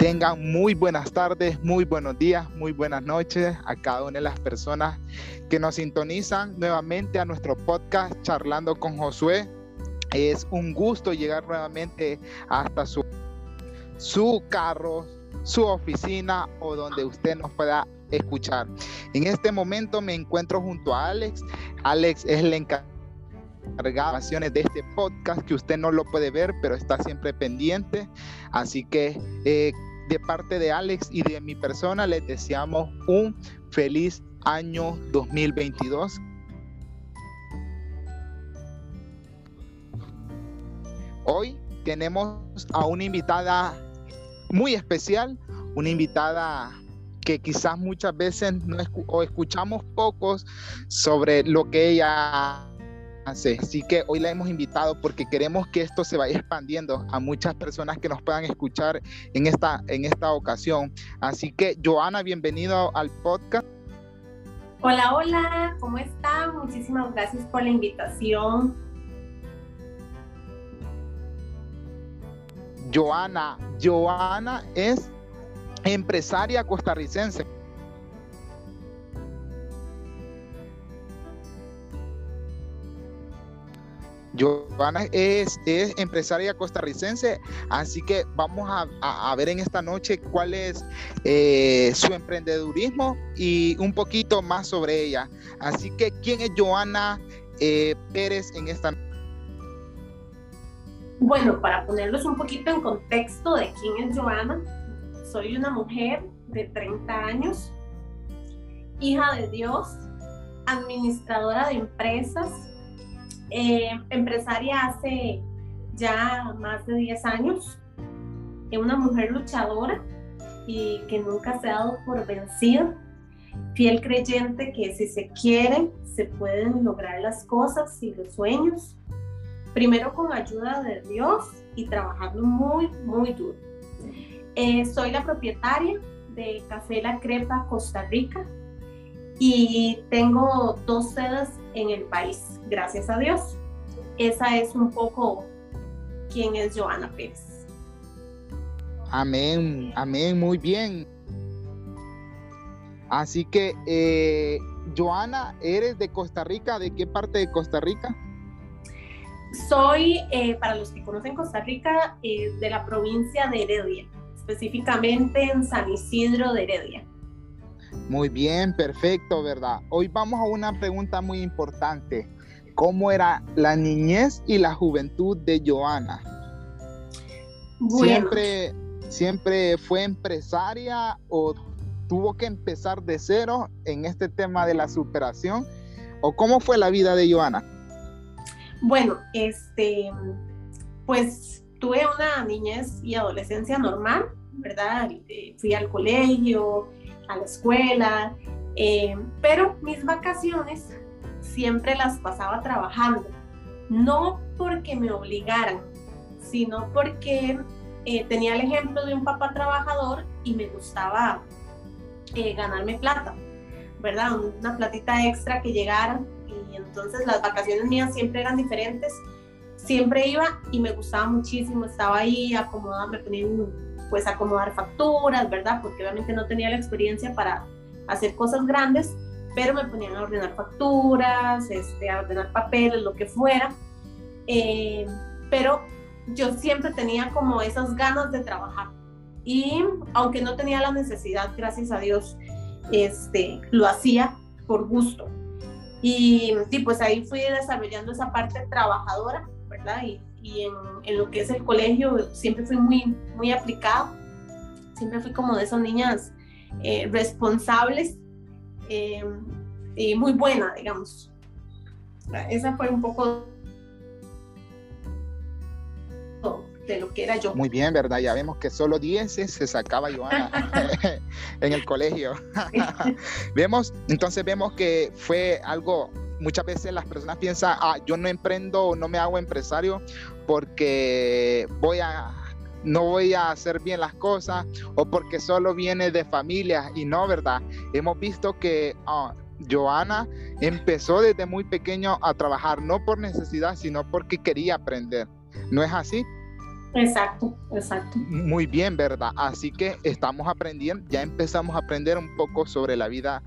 Tengan muy buenas tardes, muy buenos días, muy buenas noches a cada una de las personas que nos sintonizan nuevamente a nuestro podcast Charlando con Josué. Es un gusto llegar nuevamente hasta su, su carro, su oficina o donde usted nos pueda escuchar. En este momento me encuentro junto a Alex. Alex es el encargado de este podcast que usted no lo puede ver, pero está siempre pendiente. Así que eh, de parte de Alex y de mi persona les deseamos un feliz año 2022. Hoy tenemos a una invitada muy especial, una invitada que quizás muchas veces no o escuchamos pocos sobre lo que ella Así que hoy la hemos invitado porque queremos que esto se vaya expandiendo a muchas personas que nos puedan escuchar en esta, en esta ocasión. Así que, Joana, bienvenido al podcast. Hola, hola, ¿cómo están? Muchísimas gracias por la invitación. Joana, Joana es empresaria costarricense. Joana es, es, empresaria costarricense, así que vamos a, ver en esta noche cuál es eh, su emprendedurismo y un poquito más sobre ella. Así que, ¿quién es Joana eh, Pérez en esta Bueno, para ponerlos un poquito en contexto de quién es Joana, soy una mujer de 30 años, hija de Dios, administradora de empresas, eh, empresaria hace ya más de 10 años, es una mujer luchadora y que nunca se ha dado por vencida, fiel creyente que si se quiere, se pueden lograr las cosas y los sueños, primero con ayuda de Dios y trabajando muy, muy duro. Eh, soy la propietaria de Café La Crepa Costa Rica y tengo dos sedes en el país, gracias a Dios. Esa es un poco quién es Joana Pérez. Amén, amén, muy bien. Así que, eh, Joana, ¿eres de Costa Rica? ¿De qué parte de Costa Rica? Soy, eh, para los que conocen Costa Rica, eh, de la provincia de Heredia, específicamente en San Isidro de Heredia. Muy bien, perfecto, ¿verdad? Hoy vamos a una pregunta muy importante. ¿Cómo era la niñez y la juventud de Joana? ¿Siempre, ¿Siempre fue empresaria o tuvo que empezar de cero en este tema de la superación? ¿O cómo fue la vida de Joana? Bueno, este, pues tuve una niñez y adolescencia normal, ¿verdad? Eh, fui al colegio, a la escuela, eh, pero mis vacaciones siempre las pasaba trabajando, no porque me obligaran, sino porque eh, tenía el ejemplo de un papá trabajador y me gustaba eh, ganarme plata, ¿verdad? Una platita extra que llegara y entonces las vacaciones mías siempre eran diferentes. Siempre iba y me gustaba muchísimo, estaba ahí acomodada, me ponía pues acomodar facturas, ¿verdad? Porque obviamente no tenía la experiencia para hacer cosas grandes, pero me ponían a ordenar facturas, este, a ordenar papeles, lo que fuera. Eh, pero yo siempre tenía como esas ganas de trabajar. Y aunque no tenía la necesidad, gracias a Dios, este, lo hacía por gusto. Y, y pues ahí fui desarrollando esa parte trabajadora, ¿verdad? Y, y en, en, lo que es el colegio siempre fui muy, muy aplicado. Siempre fui como de esas niñas eh, responsables eh, y muy buena, digamos. Esa fue un poco de lo que era yo. Muy bien, ¿verdad? Ya vemos que solo 10 se sacaba Joana en el colegio. vemos, entonces vemos que fue algo, muchas veces las personas piensan, ah, yo no emprendo, no me hago empresario porque voy a no voy a hacer bien las cosas o porque solo viene de familia y no, ¿verdad? Hemos visto que uh, Joana empezó desde muy pequeño a trabajar, no por necesidad, sino porque quería aprender. ¿No es así? Exacto, exacto. Muy bien, ¿verdad? Así que estamos aprendiendo, ya empezamos a aprender un poco sobre la vida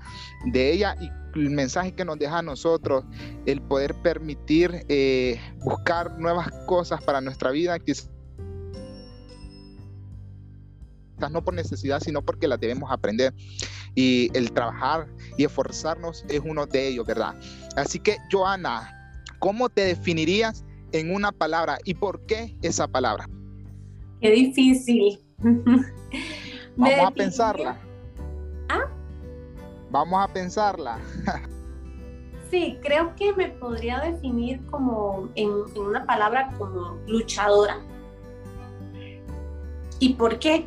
de ella y el mensaje que nos deja a nosotros, el poder permitir eh, buscar nuevas cosas para nuestra vida, quizás no por necesidad, sino porque las debemos aprender. Y el trabajar y esforzarnos es uno de ellos, ¿verdad? Así que, Joana, ¿cómo te definirías en una palabra y por qué esa palabra? Qué difícil. Vamos a pensarla. ¿Ah? Vamos a pensarla. sí, creo que me podría definir como en, una palabra como luchadora. ¿Y por qué?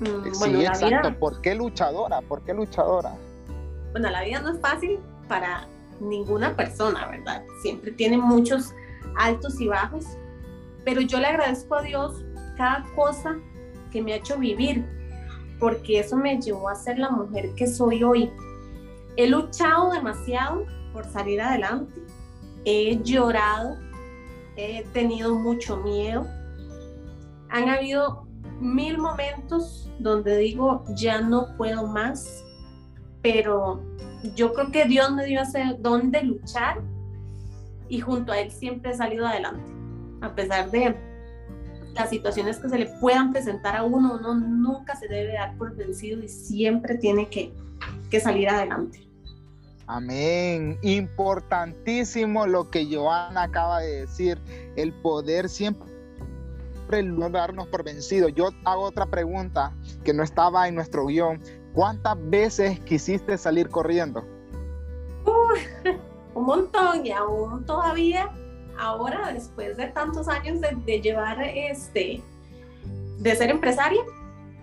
Mm, sí, exacto. ¿Por qué luchadora? ¿Por qué luchadora? Bueno, la vida no es fácil para ninguna persona, ¿verdad? Siempre tiene muchos altos y bajos, pero yo le agradezco a Dios cada cosa que me ha hecho vivir, porque eso me llevó a ser la mujer que soy hoy. He luchado demasiado por salir adelante, he llorado, he tenido mucho miedo. Han habido mil momentos donde digo, ya no puedo más, pero yo creo que Dios me dio ese don de luchar y junto a Él siempre he salido adelante, a pesar de las situaciones que se le puedan presentar a uno, uno nunca se debe dar por vencido y siempre tiene que, que salir adelante. Amén. Importantísimo lo que Joana acaba de decir, el poder siempre no darnos por vencido. Yo hago otra pregunta que no estaba en nuestro guion. ¿Cuántas veces quisiste salir corriendo? un montón y aún todavía ahora, después de tantos años de, llevar, este, de ser empresaria,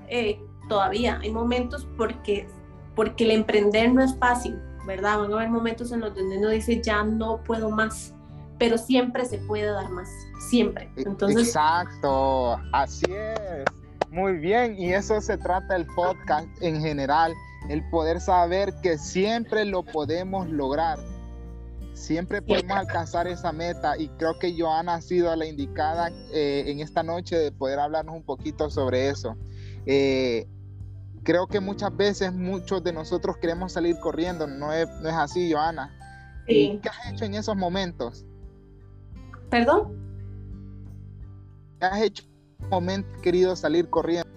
eh, todavía hay momentos porque, porque el emprender no es fácil, ¿verdad? Van a haber momentos en los donde uno dice, ya no puedo más, pero siempre se puede dar más, siempre. E, Entonces, Exacto, así es. Muy bien, y eso se trata el podcast en general, el poder saber que siempre lo podemos lograr siempre podemos alcanzar esa meta y creo que Joana ha sido la indicada eh, en esta noche de poder hablarnos un poquito sobre eso. Eh, creo que muchas veces muchos de nosotros queremos salir corriendo, no es, no es así, Joana. ¿Qué has hecho en esos momentos? ¿Perdón? ¿Qué has hecho en ese momento querido salir corriendo?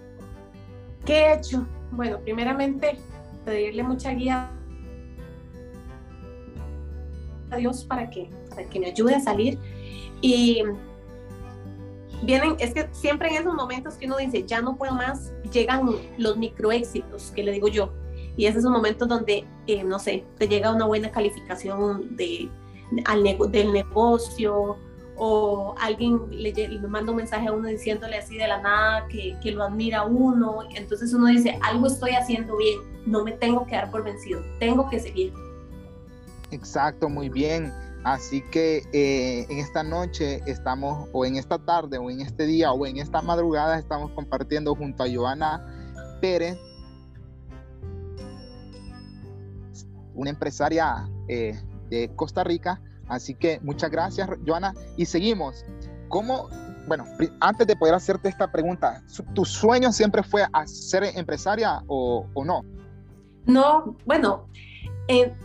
¿Qué he hecho? Bueno, primeramente pedirle mucha guía Dios para que, para que me ayude a salir. Y vienen, es que siempre en esos momentos que uno dice, ya no puedo más, llegan los microéxitos, que le digo yo. Y es esos momentos donde, eh, no sé, te llega una buena calificación de, al del negocio o alguien le, le, manda un mensaje a uno diciéndole así de la nada que, que lo admira a uno. Entonces uno dice, algo estoy haciendo bien, no me tengo que dar por vencido, tengo que seguir. Exacto, muy bien. Así que eh, en esta noche estamos, o en esta tarde, o en este día, o en esta madrugada, estamos compartiendo junto a Joana Pérez, una empresaria eh, de Costa Rica. Así que muchas gracias, Joana. Y seguimos. ¿Cómo, bueno, antes de poder hacerte esta pregunta, ¿tu sueño siempre fue ser empresaria o, o no? No, bueno,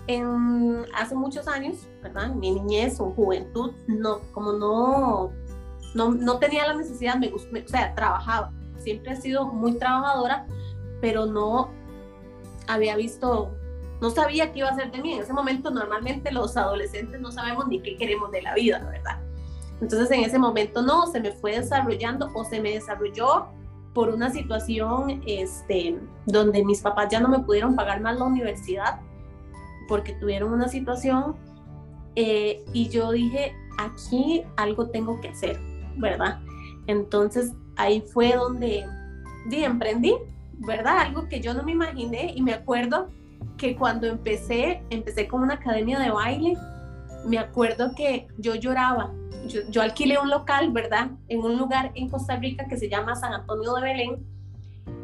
en, hace muchos años, ¿verdad? Mi niñez o juventud, no, como no, no, no tenía la necesidad, me, o sea, trabajaba. Siempre he sido muy trabajadora, pero no había visto, no sabía qué iba a hacer de mí. En ese momento, normalmente los adolescentes no sabemos ni qué queremos de la vida, ¿verdad? Entonces, en ese momento no, se me fue desarrollando o se me desarrolló por una situación este, donde mis papás ya no me pudieron pagar más la universidad porque tuvieron una situación eh, y yo dije, aquí algo tengo que hacer, ¿verdad? Entonces ahí fue donde di, emprendí, ¿verdad? Algo que yo no me imaginé y me acuerdo que cuando empecé, empecé con una academia de baile, me acuerdo que yo lloraba. Yo, yo alquilé un local, ¿verdad? En un lugar en Costa Rica que se llama San Antonio de Belén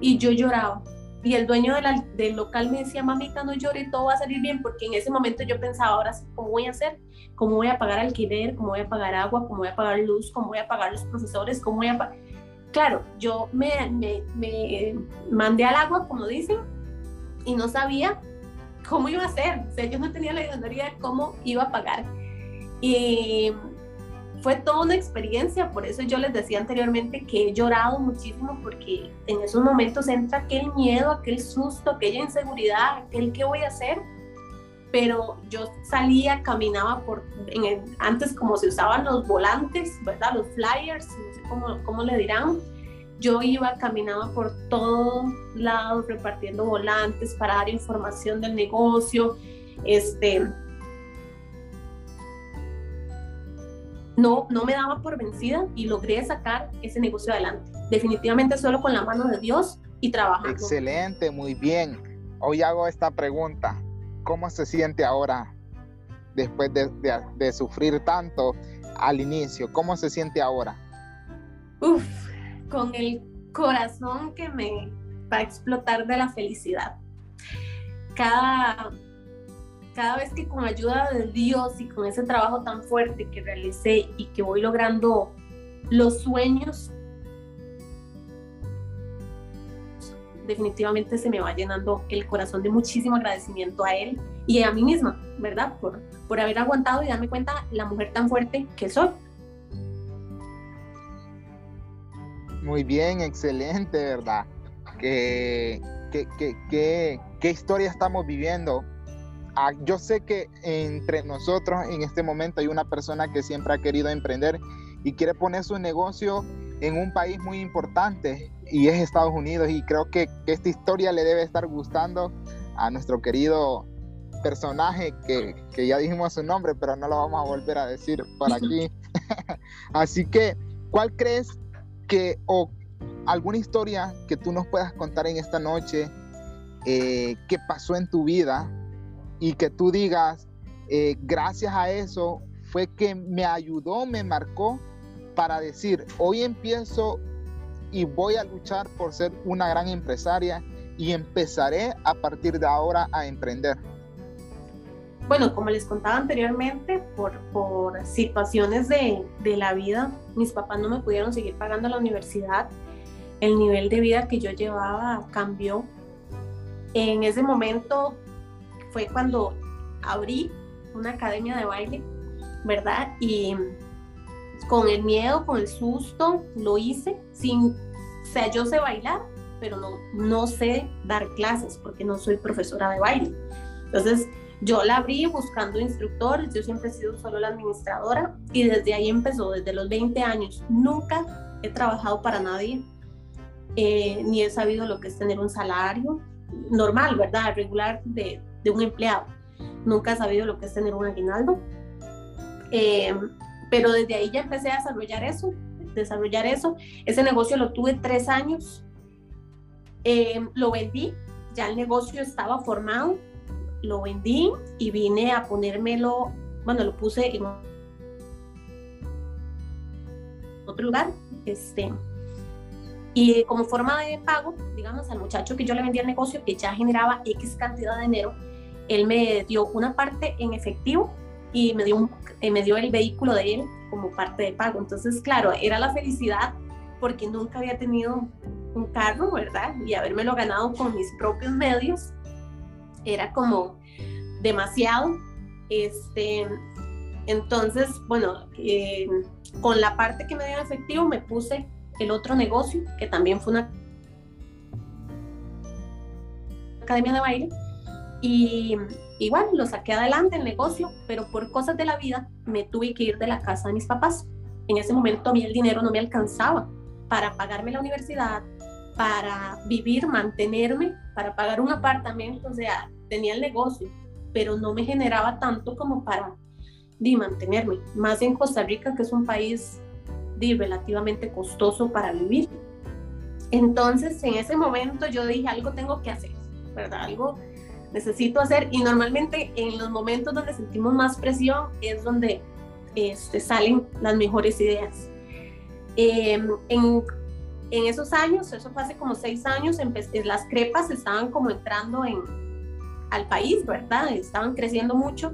y yo lloraba y el dueño del local me decía, mamita, no llores, todo va a salir bien, porque en ese momento yo pensaba, ahora sí, ¿cómo voy a hacer? ¿Cómo voy a pagar alquiler? ¿Cómo voy a pagar agua? ¿Cómo voy a pagar luz? ¿Cómo voy a pagar los profesores? ¿Cómo voy a claro, yo me, me, me mandé al agua, como dicen, y no sabía cómo iba a hacer. O sea, yo no tenía la idea de cómo iba a pagar. Y fue toda una experiencia, por eso yo les decía anteriormente que he llorado muchísimo porque en esos momentos entra aquel miedo, aquel susto, aquella inseguridad, aquel qué voy a hacer. Pero yo salía, caminaba por, antes como se usaban los volantes, ¿verdad? Los flyers, no sé cómo, cómo le dirán. Yo iba, caminaba por todos lados repartiendo volantes para dar información del negocio. Este, no, no me daba por vencida y logré sacar ese negocio adelante. Definitivamente solo con la mano de Dios y trabajando. Excelente, muy bien. Hoy hago esta pregunta. ¿Cómo se siente ahora después de, sufrir tanto al inicio? ¿Cómo se siente ahora? Uf, con el corazón que me va a explotar de la felicidad. Cada cada vez que con ayuda de Dios y con ese trabajo tan fuerte que realicé y que voy logrando los sueños, definitivamente se me va llenando el corazón de muchísimo agradecimiento a Él y a mí misma, ¿verdad? Por, por haber aguantado y darme cuenta la mujer tan fuerte que soy. Muy bien, excelente, ¿verdad? ¿Qué, qué, qué, qué historia estamos viviendo? Yo sé que entre nosotros en este momento hay una persona que siempre ha querido emprender y quiere poner su negocio en un país muy importante y es Estados Unidos. Y creo que, esta historia le debe estar gustando a nuestro querido personaje que, que, ya dijimos su nombre pero no lo vamos a volver a decir por aquí. Así que ¿cuál crees que o alguna historia que tú nos puedas contar en esta noche eh, que pasó en tu vida y que tú digas, eh, gracias a eso fue que me ayudó, me marcó para decir, hoy empiezo y voy a luchar por ser una gran empresaria y empezaré a partir de ahora a emprender. Bueno, como les contaba anteriormente, por, por situaciones de, de la vida, mis papás no me pudieron seguir pagando la universidad. El nivel de vida que yo llevaba cambió. En ese momento fue cuando abrí una academia de baile, ¿verdad? Y con el miedo, con el susto, lo hice sin, o sea, yo sé bailar, pero no, no sé dar clases porque no soy profesora de baile. Entonces, yo la abrí buscando instructores, yo siempre he sido solo la administradora y desde ahí empezó, desde los 20 años. Nunca he trabajado para nadie, eh, ni he sabido lo que es tener un salario normal, ¿verdad? Regular de, de un empleado. Nunca he sabido lo que es tener un aguinaldo. Eh, pero desde ahí ya empecé a desarrollar eso, desarrollar eso. Ese negocio lo tuve tres años. Eh, lo vendí, ya el negocio estaba formado, lo vendí y vine a ponérmelo, bueno, lo puse en otro lugar, este, y como forma de pago, digamos, al muchacho que yo le vendía el negocio, que ya generaba X cantidad de dinero, él me dio una parte en efectivo y me dio, eh, me dio el vehículo de él como parte de pago. Entonces, claro, era la felicidad porque nunca había tenido un carro, ¿verdad? Y habérmelo ganado con mis propios medios era como demasiado. Este, entonces, bueno, eh, con la parte que me dio en efectivo me puse el otro negocio, que también fue una academia de baile, y igual lo saqué adelante el negocio, pero por cosas de la vida me tuve que ir de la casa de mis papás. En ese momento a mí el dinero no me alcanzaba para pagarme la universidad, para vivir, mantenerme, para pagar un apartamento, o sea, tenía el negocio, pero no me generaba tanto como para di, mantenerme, más en Costa Rica, que es un país di, relativamente costoso para vivir. Entonces, en ese momento yo dije, algo tengo que hacer, ¿verdad? Algo necesito hacer y normalmente en los momentos donde sentimos más presión es donde este, salen las mejores ideas. Em, en, en, esos años, eso fue hace como seis años, las crepas estaban como entrando en, al país, ¿verdad? Estaban creciendo mucho.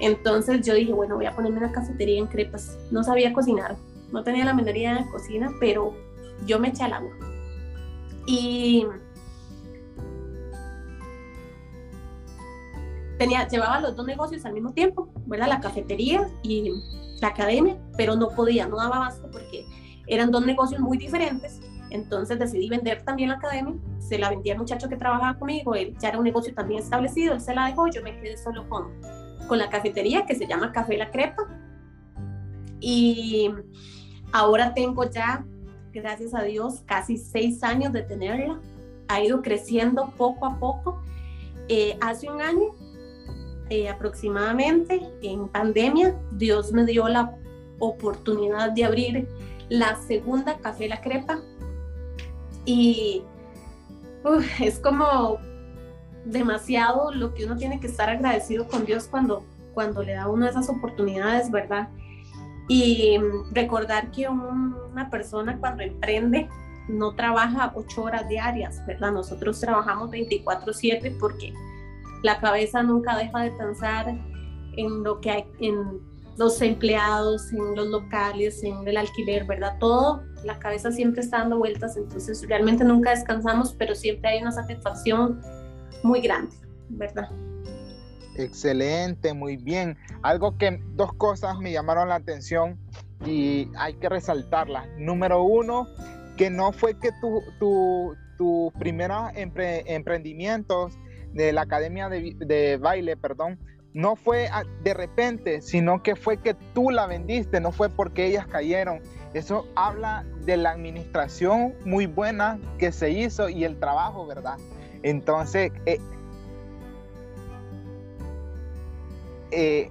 Entonces yo dije, bueno, voy a ponerme una cafetería en crepas. No sabía cocinar, no tenía la menor idea de cocina, pero yo me eché al agua. Y tenía, llevaba los dos negocios al mismo tiempo, ¿verdad? La cafetería y la academia, pero no podía, no daba abasto porque eran dos negocios muy diferentes. Entonces decidí vender también la academia, se la vendí al muchacho que trabajaba conmigo, él ya era un negocio también establecido, él se la dejó, yo me quedé solo con, con la cafetería que se llama Café La Crepa. Y ahora tengo ya, gracias a Dios, casi seis años de tenerla. Ha ido creciendo poco a poco. Eh, hace un año eh, aproximadamente, en pandemia, Dios me dio la oportunidad de abrir la segunda Café La Crepa. Y es como demasiado lo que uno tiene que estar agradecido con Dios cuando, cuando le da uno esas oportunidades, ¿verdad? Y recordar que una persona cuando emprende no trabaja ocho horas diarias, ¿verdad? Nosotros trabajamos 24/7 porque la cabeza nunca deja de pensar en lo que hay, en los empleados, en los locales, en el alquiler, ¿verdad? Todo, la cabeza siempre está dando vueltas, entonces realmente nunca descansamos, pero siempre hay una satisfacción muy grande, ¿verdad? Excelente, muy bien. Algo que dos cosas me llamaron la atención y hay que resaltarlas. Número uno, que no fue que tus tu, tu primeros emprendimientos de la academia de, baile, perdón, no fue de repente, sino que fue que tú la vendiste, no fue porque ellas cayeron. Eso habla de la administración muy buena que se hizo y el trabajo, ¿verdad? Entonces, eh, eh,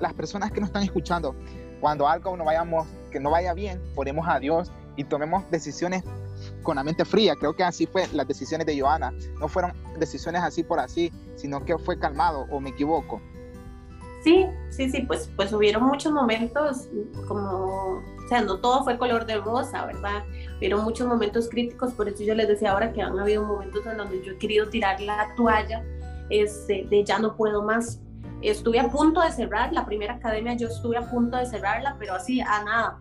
las personas que nos están escuchando, cuando algo no vayamos, que no vaya bien, ponemos a Dios y tomemos decisiones con la mente fría. Creo que así fue las decisiones de Joana. No fueron decisiones así por así, sino que fue calmado, o me equivoco. Sí, sí, sí, pues, pues hubieron muchos momentos como, o sea, no todo fue color de rosa, ¿verdad? Hubieron muchos momentos críticos, por eso yo les decía ahora que han habido momentos en donde yo he querido tirar la toalla este, de ya no puedo más. Estuve a punto de cerrar la primera academia, yo estuve a punto de cerrarla, pero así, a nada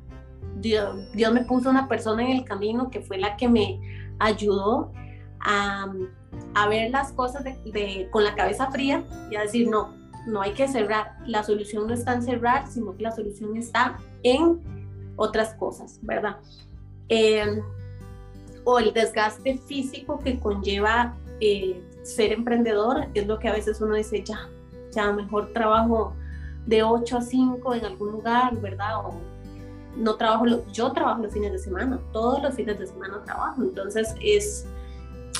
Dios, me puso una persona en el camino que fue la que me ayudó a, ver las cosas con la cabeza fría y a decir, no, no hay que cerrar. La solución no está en cerrar, sino que la solución está en otras cosas, ¿verdad? Em, o el desgaste físico que conlleva eh, ser emprendedor es lo que a veces uno dice, ya, ya mejor trabajo de 8 a 5 en algún lugar, ¿verdad? No trabajo, yo trabajo los fines de semana, todos los fines de semana trabajo, entonces es,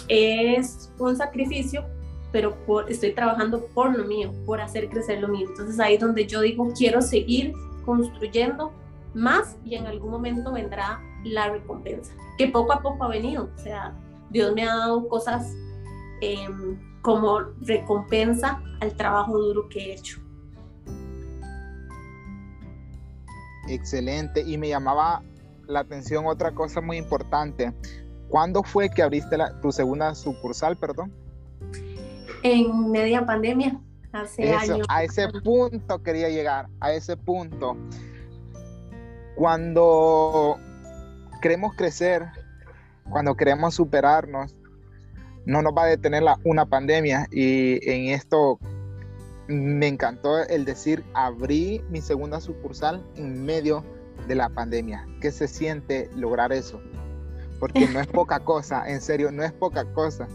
es un sacrificio, pero estoy trabajando por lo mío, por hacer crecer lo mío. Entonces ahí es donde yo digo, quiero seguir construyendo más y en algún momento vendrá la recompensa, que poco a poco ha venido, o sea, Dios me ha dado cosas em, como recompensa al trabajo duro que he hecho. Excelente. Y me llamaba la atención otra cosa muy importante. ¿Cuándo fue que abriste tu segunda sucursal, perdón? En media pandemia, hace años. A ese punto quería llegar, a ese punto. Cuando queremos crecer, cuando queremos superarnos, no nos va a detener la, una pandemia y en esto me encantó el decir, abrí mi segunda sucursal en medio de la pandemia. ¿Qué se siente lograr eso? Porque no es poca cosa, en serio, no es poca cosa.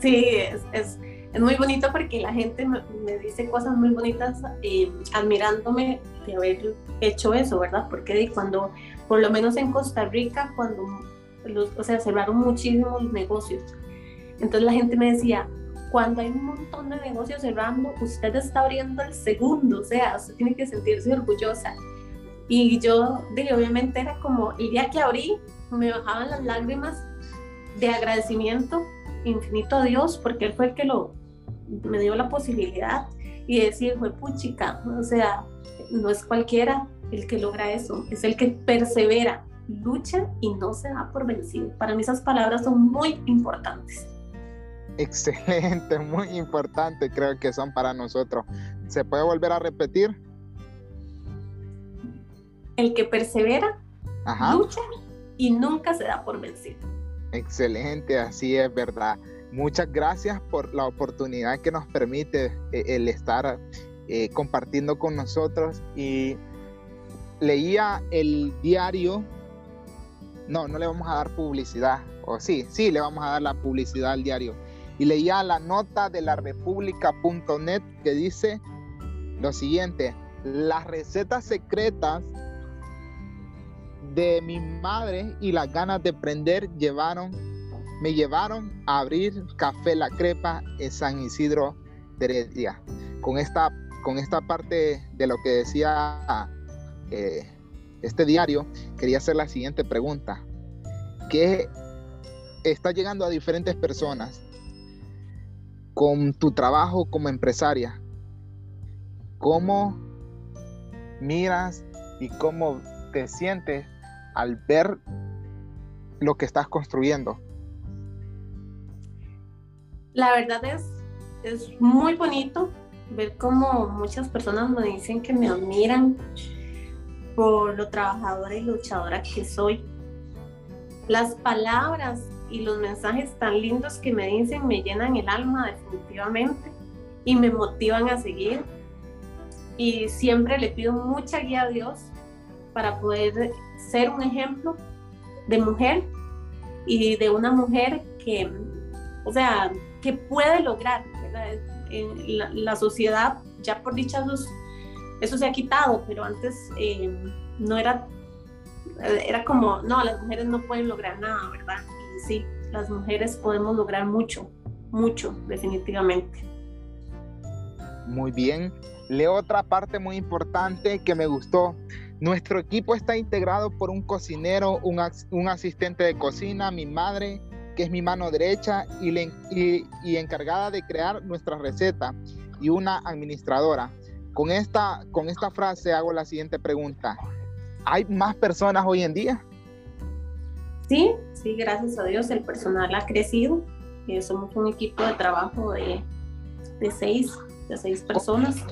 Sí, es, es, es muy bonito porque la gente me, dice cosas muy bonitas eh, admirándome de haber hecho eso, ¿verdad? Porque cuando, por lo menos en Costa Rica, cuando los, o sea, cerraron muchísimos negocios, entonces la gente me decía, cuando hay un montón de negocios cerrando, usted está abriendo el segundo, o sea, usted tiene que sentirse orgullosa. Y yo, dije, obviamente era como, el día que abrí, me bajaban las lágrimas de agradecimiento infinito a Dios, porque Él fue el que lo, me dio la posibilidad y decir, fue puchica, o sea, no es cualquiera el que logra eso, es el que persevera, lucha y no se da por vencido. Para mí esas palabras son muy importantes. Excelente, muy importante creo que son para nosotros. ¿Se puede volver a repetir? El que persevera, lucha y nunca se da por vencido. Excelente, así es verdad. Muchas gracias por la oportunidad que nos permite eh, el estar eh, compartiendo con nosotros y leía el diario, no, no le vamos a dar publicidad, o sí, sí, le vamos a dar la publicidad al diario. Y leía la nota de la república.net que dice lo siguiente, las recetas secretas de mi madre y las ganas de aprender llevaron, me llevaron a abrir Café La Crepa en San Isidro de Heredia. Con esta, con esta parte de lo que decía eh, este diario, quería hacer la siguiente pregunta. ¿Qué está llegando a diferentes personas con tu trabajo como empresaria? ¿Cómo miras y cómo te sientes al ver lo que estás construyendo? La verdad es, es muy bonito ver cómo muchas personas me dicen que me admiran por lo trabajadora y luchadora que soy. Las palabras y los mensajes tan lindos que me dicen me llenan el alma definitivamente y me motivan a seguir. Y siempre le pido mucha guía a Dios para poder ser un ejemplo de mujer y de una mujer que, o sea, que puede lograr, la, sociedad, ya por dichos eso se ha quitado, pero antes eh, no era, era como, no, las mujeres no pueden lograr nada, ¿verdad? Sí, las mujeres podemos lograr mucho, mucho, definitivamente. Muy bien. Leo otra parte muy importante que me gustó. Nuestro equipo está integrado por un cocinero, un, asistente de cocina, mi madre, que es mi mano derecha y encargada de crear nuestra receta, y una administradora. Con esta, con esta frase hago la siguiente pregunta. ¿Hay más personas hoy en día? Sí, sí, gracias a Dios el personal ha crecido. Eh, somos un equipo de trabajo de, de, seis, de seis personas.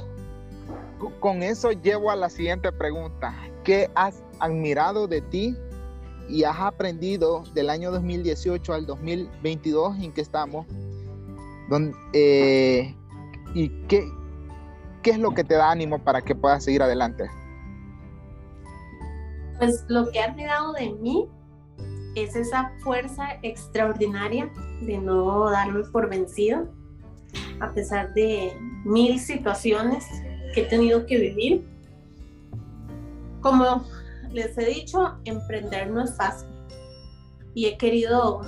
Con eso llevo a la siguiente pregunta. ¿Qué has admirado de ti y has aprendido del año 2018 al 2022 en que estamos? Donde, eh, ¿Y qué, ¿qué es lo que te da ánimo para que puedas seguir adelante? Pues lo que ha dado de mí es esa fuerza extraordinaria de no darme por vencido, a pesar de mil situaciones que he tenido que vivir. Como les he dicho, emprender no es fácil y he querido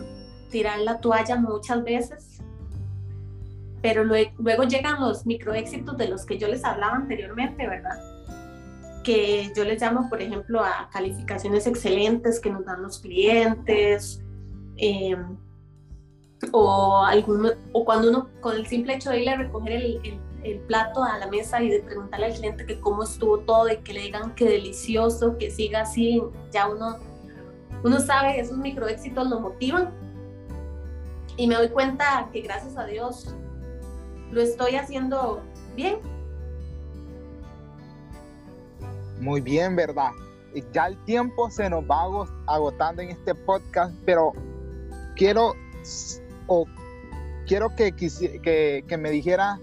tirar la toalla muchas veces pero luego llegan los microéxitos de los que yo les hablaba anteriormente, ¿verdad? Que yo les llamo, por ejemplo, a calificaciones excelentes que nos dan los clientes, eh, o, o cuando uno, con el simple hecho de ir a recoger el, el, plato a la mesa y de preguntarle al cliente que cómo estuvo todo y que le digan que delicioso, que siga así, ya uno, uno sabe que esos microéxitos lo motivan. Y me doy cuenta que gracias a Dios lo estoy haciendo bien. Muy bien, ¿verdad? Ya el tiempo se nos va agotando en este podcast, pero quiero o quiero que, me dijera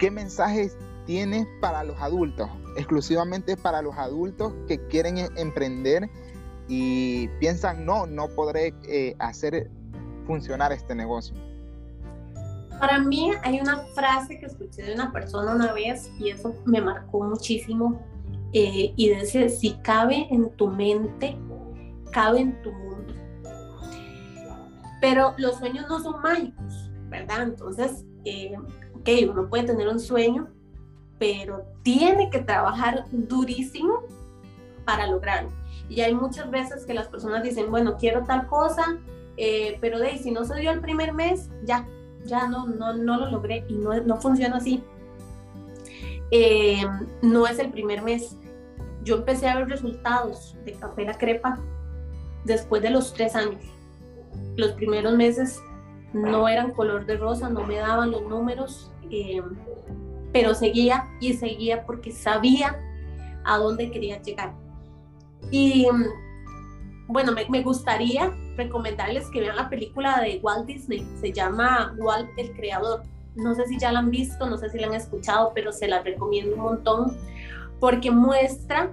qué mensajes tienes para los adultos, exclusivamente para los adultos que quieren e-, emprender y piensan, no, no podré eh, hacer funcionar este negocio. Para mí hay una frase que escuché de una persona una vez y eso me marcó muchísimo eh, y dice, si cabe en tu mente, cabe en tu mundo. Pero los sueños no son mágicos, ¿verdad? Entonces, eh, ok, uno puede tener un sueño, pero tiene que trabajar durísimo para lograrlo. Y hay muchas veces que las personas dicen, bueno, quiero tal cosa, eh, pero de si no se dio el primer mes, ya, ya no, no, no lo logré y no, no funciona así. Eh, no es el primer mes. Yo empecé a ver resultados de Café La Crepa después de los tres años. Los primeros meses no eran color de rosa, no me daban los números, eh, pero seguía y seguía porque sabía a dónde quería llegar. Y bueno, me, me, gustaría recomendarles que vean la película de Walt Disney, se llama Walt el Creador. No sé si ya la han visto, no sé si la han escuchado, pero se la recomiendo un montón porque muestra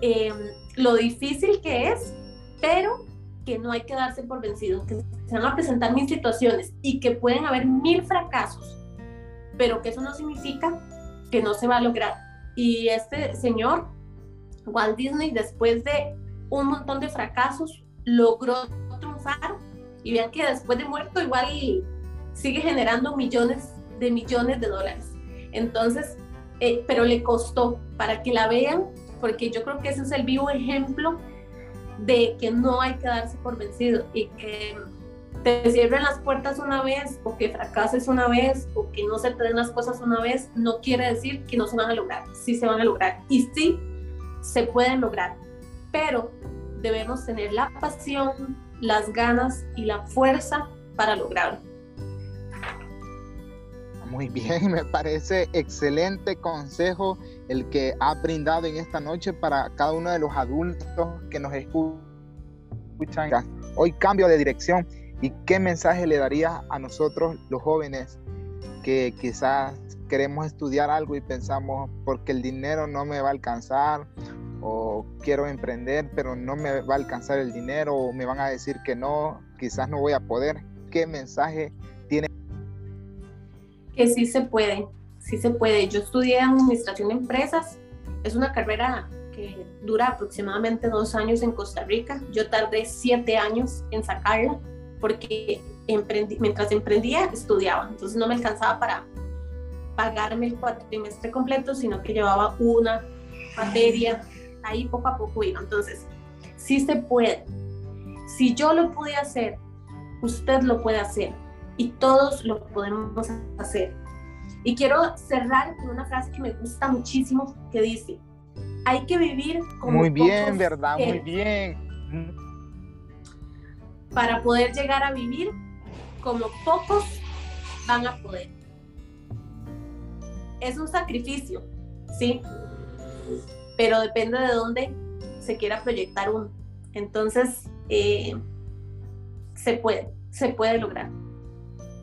eh, lo difícil que es, pero que no hay que darse por vencido, que se van a presentar mil situaciones y que pueden haber mil fracasos, pero que eso no significa que no se va a lograr. Y este señor, Walt Disney, después de un montón de fracasos, logró triunfar y vean que después de muerto igual sigue generando millones de millones de dólares. Entonces, eh, pero le costó para que la vean, porque yo creo que ese es el vivo ejemplo de que no hay que darse por vencido y que te cierren las puertas una vez o que fracases una vez o que no se te den las cosas una vez, no quiere decir que no se van a lograr. Sí se van a lograr y sí se pueden lograr, pero debemos tener la pasión, las ganas y la fuerza para lograrlo. Muy bien, me parece excelente consejo el que ha brindado en esta noche para cada uno de los adultos que nos escuchan. Hoy cambio de dirección y qué mensaje le daría a nosotros los jóvenes que quizás queremos estudiar algo y pensamos porque el dinero no me va a alcanzar o quiero emprender pero no me va a alcanzar el dinero o me van a decir que no, quizás no voy a poder. ¿Qué mensaje tiene? Que sí se puede, sí se puede. Yo estudié administración de empresas, es una carrera que dura aproximadamente dos años en Costa Rica. Yo tardé siete años en sacarla porque mientras emprendía estudiaba, entonces no me alcanzaba para pagarme el cuatrimestre completo, sino que llevaba una materia, ahí poco a poco iba. Entonces, sí se puede. Si yo lo pude hacer, usted lo puede hacer y todos lo podemos hacer. Y quiero cerrar con una frase que me gusta muchísimo que dice, hay que vivir como... Muy bien, ¿verdad? Muy bien. Para poder llegar a vivir como pocos van a poder. Es un sacrificio, ¿sí? Pero depende de dónde se quiera proyectar uno. Entonces, eh, se puede, se puede lograr.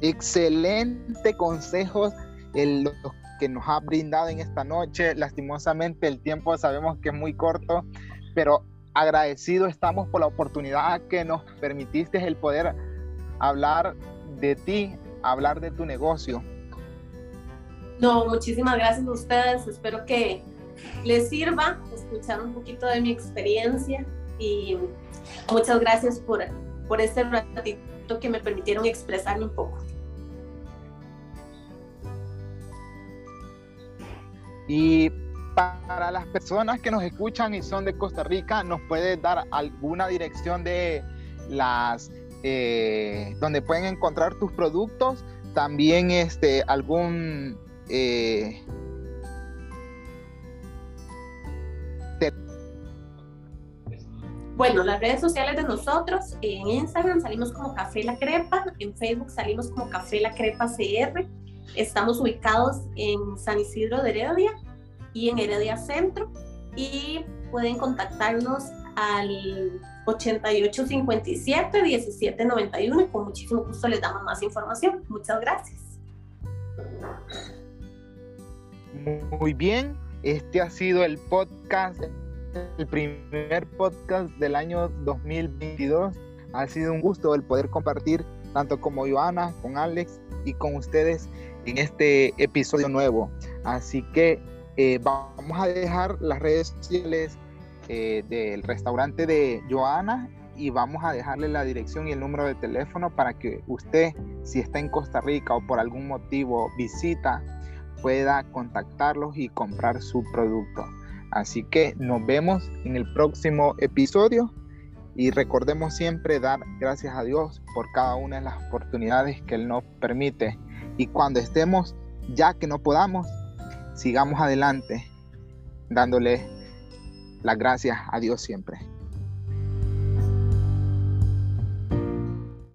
Excelente consejo el, que nos ha brindado en esta noche. Lastimosamente el tiempo sabemos que es muy corto, pero agradecido estamos por la oportunidad que nos permitiste el poder hablar de ti, hablar de tu negocio. No, muchísimas gracias a ustedes. Espero que les sirva escuchar un poquito de mi experiencia y muchas gracias por, por este ratito que me permitieron expresarme un poco. Y para las personas que nos escuchan y son de Costa Rica, ¿nos puedes dar alguna dirección de las eh, donde pueden encontrar tus productos? También este algún eh, Bueno, las redes sociales de nosotros, en Instagram salimos como Café La Crepa, en Facebook salimos como Café La Crepa CR, Estamos ubicados en San Isidro de Heredia y en Heredia Centro y pueden contactarnos al 8857 1791 y con muchísimo gusto les damos más información. Muchas gracias. Muy bien, este ha sido el podcast, el primer podcast del año 2022. Ha sido un gusto el poder compartir tanto como Joana, con Alex y con ustedes en este episodio nuevo. Así que eh, vamos a dejar las redes sociales eh, del restaurante de Joana y vamos a dejarle la dirección y el número de teléfono para que usted, si está en Costa Rica o por algún motivo visita, pueda contactarlos y comprar su producto. Así que nos vemos en el próximo episodio y recordemos siempre dar gracias a Dios por cada una de las oportunidades que Él nos permite y cuando estemos, ya que no podamos, sigamos adelante dándole las gracias a Dios siempre.